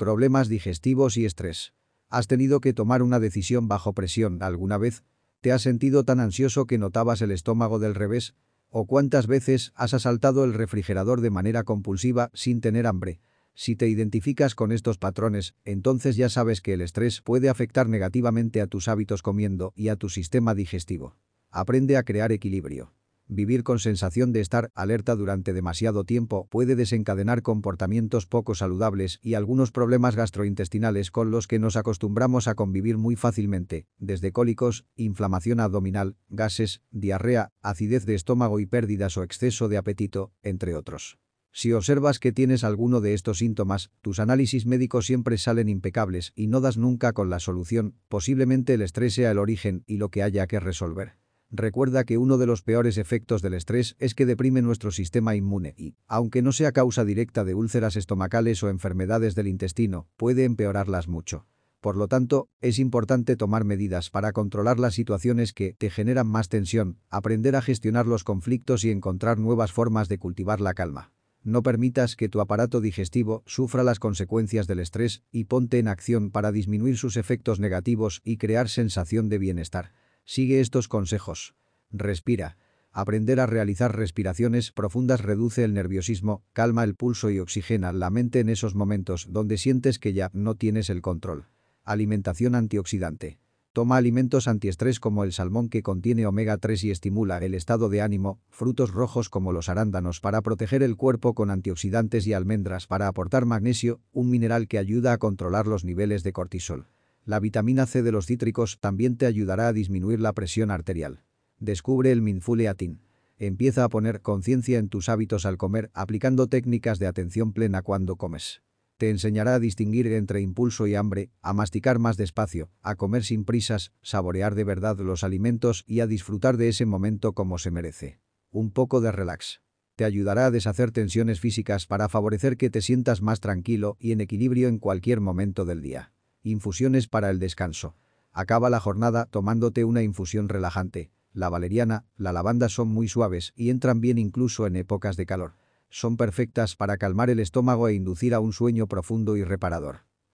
Problemas digestivos y estrés. ¿Has tenido que tomar una decisión bajo presión alguna vez? ¿Te has sentido tan ansioso que notabas el estómago del revés? ¿O cuántas veces has asaltado el refrigerador de manera compulsiva sin tener hambre? Si te identificas con estos patrones, entonces ya sabes que el estrés puede afectar negativamente a tus hábitos comiendo y a tu sistema digestivo. Aprende a crear equilibrio. Vivir con sensación de estar alerta durante demasiado tiempo puede desencadenar comportamientos poco saludables y algunos problemas gastrointestinales con los que nos acostumbramos a convivir muy fácilmente, desde cólicos, inflamación abdominal, gases, diarrea, acidez de estómago y pérdidas o exceso de apetito, entre otros. Si observas que tienes alguno de estos síntomas, tus análisis médicos siempre salen impecables y no das nunca con la solución, posiblemente el estrés sea el origen y lo que haya que resolver. Recuerda que uno de los peores efectos del estrés es que deprime nuestro sistema inmune y, aunque no sea causa directa de úlceras estomacales o enfermedades del intestino, puede empeorarlas mucho. Por lo tanto, es importante tomar medidas para controlar las situaciones que te generan más tensión, aprender a gestionar los conflictos y encontrar nuevas formas de cultivar la calma. No permitas que tu aparato digestivo sufra las consecuencias del estrés y ponte en acción para disminuir sus efectos negativos y crear sensación de bienestar. Sigue estos consejos. Respira. Aprender a realizar respiraciones profundas reduce el nerviosismo, calma el pulso y oxigena la mente en esos momentos donde sientes que ya no tienes el control. Alimentación antioxidante. Toma alimentos antiestrés como el salmón que contiene omega 3 y estimula el estado de ánimo, frutos rojos como los arándanos para proteger el cuerpo con antioxidantes y almendras para aportar magnesio, un mineral que ayuda a controlar los niveles de cortisol. La vitamina C de los cítricos también te ayudará a disminuir la presión arterial. Descubre el Minfuleatin. Empieza a poner conciencia en tus hábitos al comer aplicando técnicas de atención plena cuando comes. Te enseñará a distinguir entre impulso y hambre, a masticar más despacio, a comer sin prisas, saborear de verdad los alimentos y a disfrutar de ese momento como se merece. Un poco de relax. Te ayudará a deshacer tensiones físicas para favorecer que te sientas más tranquilo y en equilibrio en cualquier momento del día. Infusiones para el descanso. Acaba la jornada tomándote una infusión relajante. La valeriana, la lavanda son muy suaves y entran bien incluso en épocas de calor. Son perfectas para calmar el estómago e inducir a un sueño profundo y reparador.